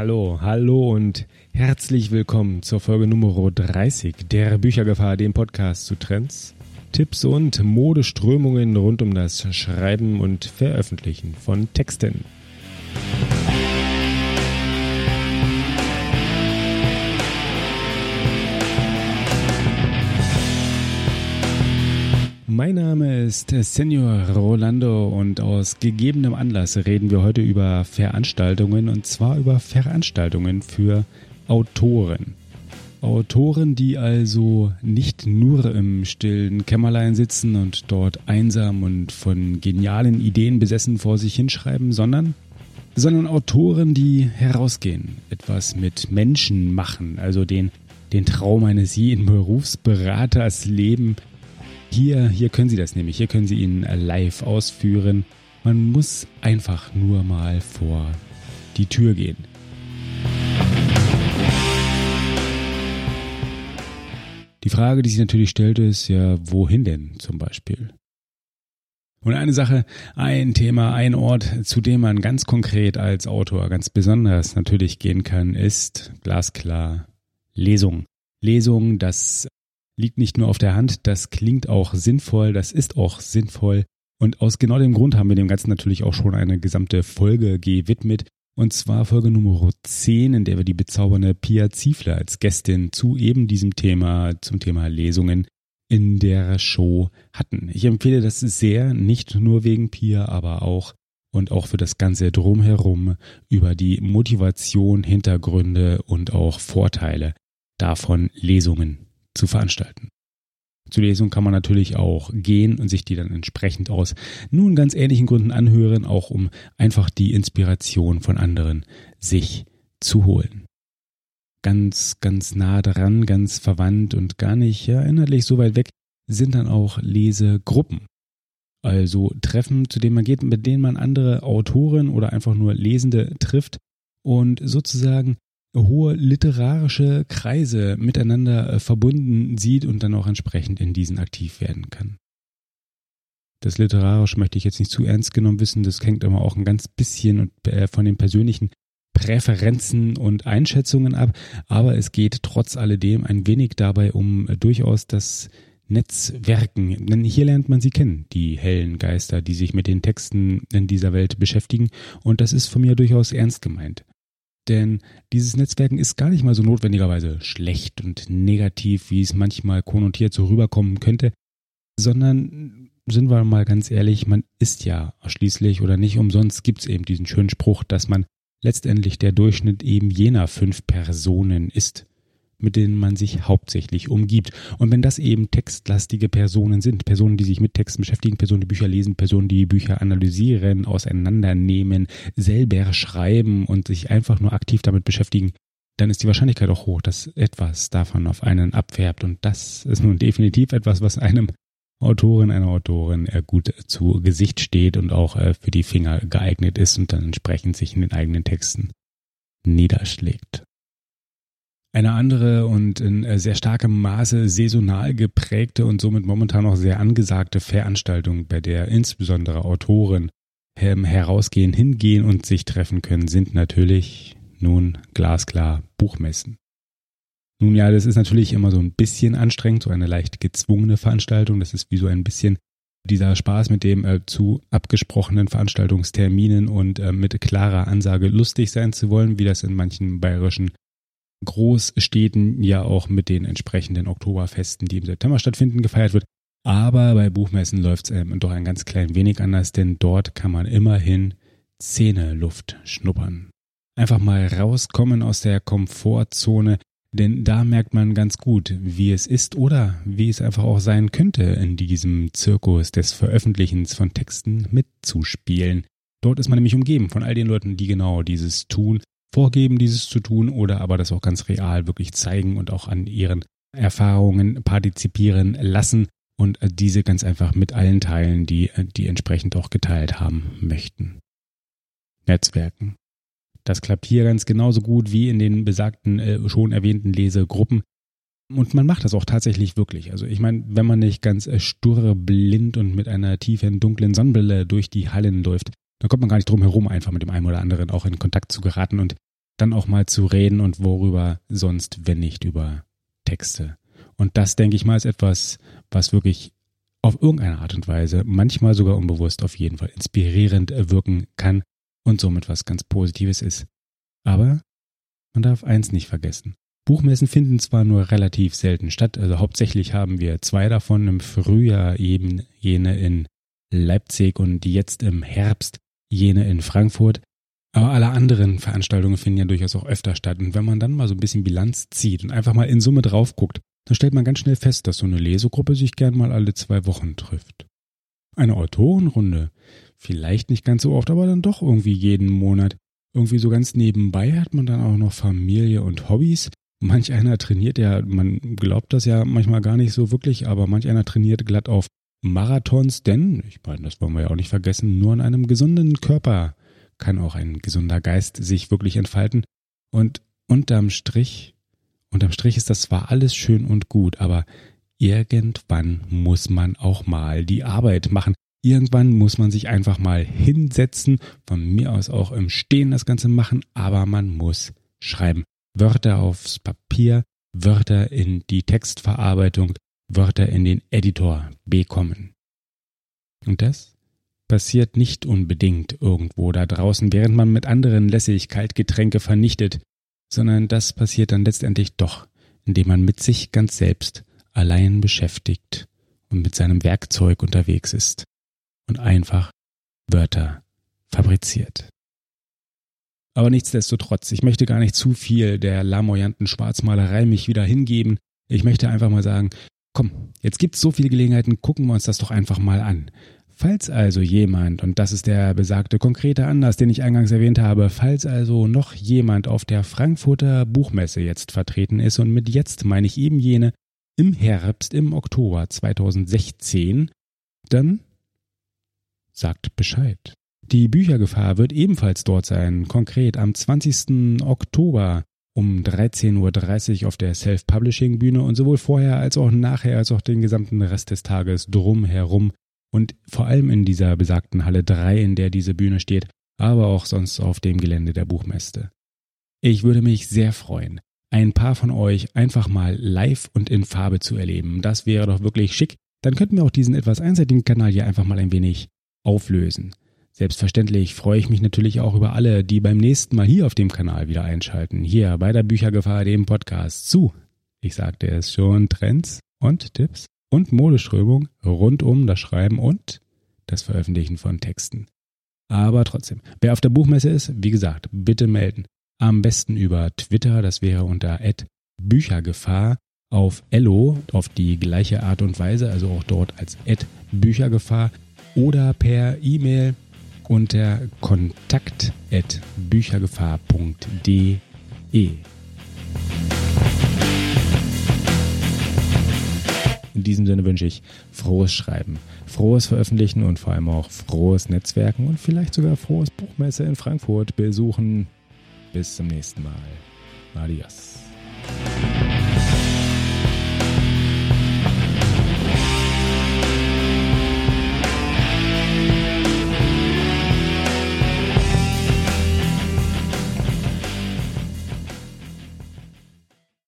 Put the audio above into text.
Hallo, hallo und herzlich willkommen zur Folge Nummer 30 der Büchergefahr, dem Podcast zu Trends, Tipps und Modeströmungen rund um das Schreiben und Veröffentlichen von Texten. Mein Name ist Senior Rolando und aus gegebenem Anlass reden wir heute über Veranstaltungen und zwar über Veranstaltungen für Autoren. Autoren, die also nicht nur im stillen Kämmerlein sitzen und dort einsam und von genialen Ideen besessen vor sich hinschreiben, sondern sondern Autoren, die herausgehen, etwas mit Menschen machen, also den den Traum eines jeden Berufsberaters leben, hier, hier können Sie das nämlich. Hier können Sie ihn live ausführen. Man muss einfach nur mal vor die Tür gehen. Die Frage, die sich natürlich stellt, ist ja, wohin denn zum Beispiel? Und eine Sache, ein Thema, ein Ort, zu dem man ganz konkret als Autor ganz besonders natürlich gehen kann, ist glasklar Lesung. Lesung, das liegt nicht nur auf der Hand, das klingt auch sinnvoll, das ist auch sinnvoll. Und aus genau dem Grund haben wir dem Ganzen natürlich auch schon eine gesamte Folge gewidmet. Und zwar Folge Nummer 10, in der wir die bezaubernde Pia Ziefler als Gästin zu eben diesem Thema, zum Thema Lesungen in der Show hatten. Ich empfehle das sehr, nicht nur wegen Pia, aber auch und auch für das Ganze drumherum über die Motivation, Hintergründe und auch Vorteile davon Lesungen zu veranstalten. Zur Lesung kann man natürlich auch gehen und sich die dann entsprechend aus nun ganz ähnlichen Gründen anhören, auch um einfach die Inspiration von anderen sich zu holen. Ganz, ganz nah dran, ganz verwandt und gar nicht ja, inhaltlich so weit weg sind dann auch Lesegruppen. Also Treffen, zu denen man geht, mit denen man andere Autoren oder einfach nur Lesende trifft und sozusagen hohe literarische Kreise miteinander äh, verbunden sieht und dann auch entsprechend in diesen aktiv werden kann. Das literarisch möchte ich jetzt nicht zu ernst genommen wissen, das hängt immer auch ein ganz bisschen äh, von den persönlichen Präferenzen und Einschätzungen ab, aber es geht trotz alledem ein wenig dabei um äh, durchaus das Netzwerken, denn hier lernt man sie kennen, die hellen Geister, die sich mit den Texten in dieser Welt beschäftigen und das ist von mir durchaus ernst gemeint. Denn dieses Netzwerken ist gar nicht mal so notwendigerweise schlecht und negativ, wie es manchmal konnotiert so rüberkommen könnte, sondern sind wir mal ganz ehrlich, man ist ja schließlich oder nicht umsonst gibt es eben diesen schönen Spruch, dass man letztendlich der Durchschnitt eben jener fünf Personen ist mit denen man sich hauptsächlich umgibt. Und wenn das eben textlastige Personen sind, Personen, die sich mit Texten beschäftigen, Personen, die Bücher lesen, Personen, die Bücher analysieren, auseinandernehmen, selber schreiben und sich einfach nur aktiv damit beschäftigen, dann ist die Wahrscheinlichkeit auch hoch, dass etwas davon auf einen abfärbt. Und das ist nun definitiv etwas, was einem Autorin, einer Autorin äh, gut zu Gesicht steht und auch äh, für die Finger geeignet ist und dann entsprechend sich in den eigenen Texten niederschlägt. Eine andere und in äh, sehr starkem Maße saisonal geprägte und somit momentan auch sehr angesagte Veranstaltung, bei der insbesondere Autoren herausgehen, hingehen und sich treffen können, sind natürlich nun glasklar Buchmessen. Nun ja, das ist natürlich immer so ein bisschen anstrengend, so eine leicht gezwungene Veranstaltung. Das ist wie so ein bisschen dieser Spaß mit dem äh, zu abgesprochenen Veranstaltungsterminen und äh, mit klarer Ansage lustig sein zu wollen, wie das in manchen bayerischen Großstädten ja auch mit den entsprechenden Oktoberfesten, die im September stattfinden, gefeiert wird. Aber bei Buchmessen läuft es ähm, doch ein ganz klein wenig anders, denn dort kann man immerhin Zähneluft schnuppern. Einfach mal rauskommen aus der Komfortzone, denn da merkt man ganz gut, wie es ist oder wie es einfach auch sein könnte, in diesem Zirkus des Veröffentlichens von Texten mitzuspielen. Dort ist man nämlich umgeben von all den Leuten, die genau dieses tun vorgeben, dieses zu tun oder aber das auch ganz real wirklich zeigen und auch an ihren Erfahrungen partizipieren lassen und diese ganz einfach mit allen teilen, die, die entsprechend auch geteilt haben möchten. Netzwerken. Das klappt hier ganz genauso gut wie in den besagten äh, schon erwähnten Lesegruppen. Und man macht das auch tatsächlich wirklich. Also ich meine, wenn man nicht ganz äh, stur, blind und mit einer tiefen, dunklen Sonnenbrille durch die Hallen läuft, dann kommt man gar nicht drum herum, einfach mit dem einen oder anderen auch in Kontakt zu geraten. Und dann auch mal zu reden und worüber sonst, wenn nicht über Texte. Und das, denke ich mal, ist etwas, was wirklich auf irgendeine Art und Weise, manchmal sogar unbewusst, auf jeden Fall inspirierend wirken kann und somit was ganz Positives ist. Aber man darf eins nicht vergessen. Buchmessen finden zwar nur relativ selten statt, also hauptsächlich haben wir zwei davon im Frühjahr eben jene in Leipzig und jetzt im Herbst jene in Frankfurt. Aber alle anderen Veranstaltungen finden ja durchaus auch öfter statt. Und wenn man dann mal so ein bisschen Bilanz zieht und einfach mal in Summe drauf guckt, dann stellt man ganz schnell fest, dass so eine Lesegruppe sich gern mal alle zwei Wochen trifft. Eine Autorenrunde, vielleicht nicht ganz so oft, aber dann doch irgendwie jeden Monat. Irgendwie so ganz nebenbei hat man dann auch noch Familie und Hobbys. Manch einer trainiert ja, man glaubt das ja manchmal gar nicht so wirklich, aber manch einer trainiert glatt auf Marathons, denn, ich meine, das wollen wir ja auch nicht vergessen, nur in einem gesunden Körper kann auch ein gesunder Geist sich wirklich entfalten. Und unterm Strich, unterm Strich ist das zwar alles schön und gut, aber irgendwann muss man auch mal die Arbeit machen. Irgendwann muss man sich einfach mal hinsetzen, von mir aus auch im Stehen das Ganze machen, aber man muss schreiben. Wörter aufs Papier, Wörter in die Textverarbeitung, Wörter in den Editor bekommen. Und das passiert nicht unbedingt irgendwo da draußen, während man mit anderen lässig Kaltgetränke vernichtet, sondern das passiert dann letztendlich doch, indem man mit sich ganz selbst allein beschäftigt und mit seinem Werkzeug unterwegs ist und einfach Wörter fabriziert. Aber nichtsdestotrotz, ich möchte gar nicht zu viel der lamoyanten Schwarzmalerei mich wieder hingeben. Ich möchte einfach mal sagen, komm, jetzt gibt's so viele Gelegenheiten, gucken wir uns das doch einfach mal an. Falls also jemand, und das ist der besagte konkrete Anlass, den ich eingangs erwähnt habe, falls also noch jemand auf der Frankfurter Buchmesse jetzt vertreten ist, und mit jetzt meine ich eben jene im Herbst, im Oktober 2016, dann sagt Bescheid. Die Büchergefahr wird ebenfalls dort sein, konkret am 20. Oktober um 13.30 Uhr auf der Self-Publishing-Bühne und sowohl vorher als auch nachher als auch den gesamten Rest des Tages drumherum und vor allem in dieser besagten Halle 3, in der diese Bühne steht, aber auch sonst auf dem Gelände der Buchmesse. Ich würde mich sehr freuen, ein paar von euch einfach mal live und in Farbe zu erleben. Das wäre doch wirklich schick. Dann könnten wir auch diesen etwas einseitigen Kanal hier einfach mal ein wenig auflösen. Selbstverständlich freue ich mich natürlich auch über alle, die beim nächsten Mal hier auf dem Kanal wieder einschalten. Hier bei der Büchergefahr, dem Podcast zu. Ich sagte es schon, Trends und Tipps und Modeströmung rund um das Schreiben und das Veröffentlichen von Texten. Aber trotzdem, wer auf der Buchmesse ist, wie gesagt, bitte melden. Am besten über Twitter, das wäre unter Büchergefahr, auf Ello auf die gleiche Art und Weise, also auch dort als Büchergefahr oder per E-Mail unter kontakt.büchergefahr.de. In diesem Sinne wünsche ich frohes Schreiben, frohes Veröffentlichen und vor allem auch frohes Netzwerken und vielleicht sogar frohes Buchmesse in Frankfurt besuchen. Bis zum nächsten Mal. Adios.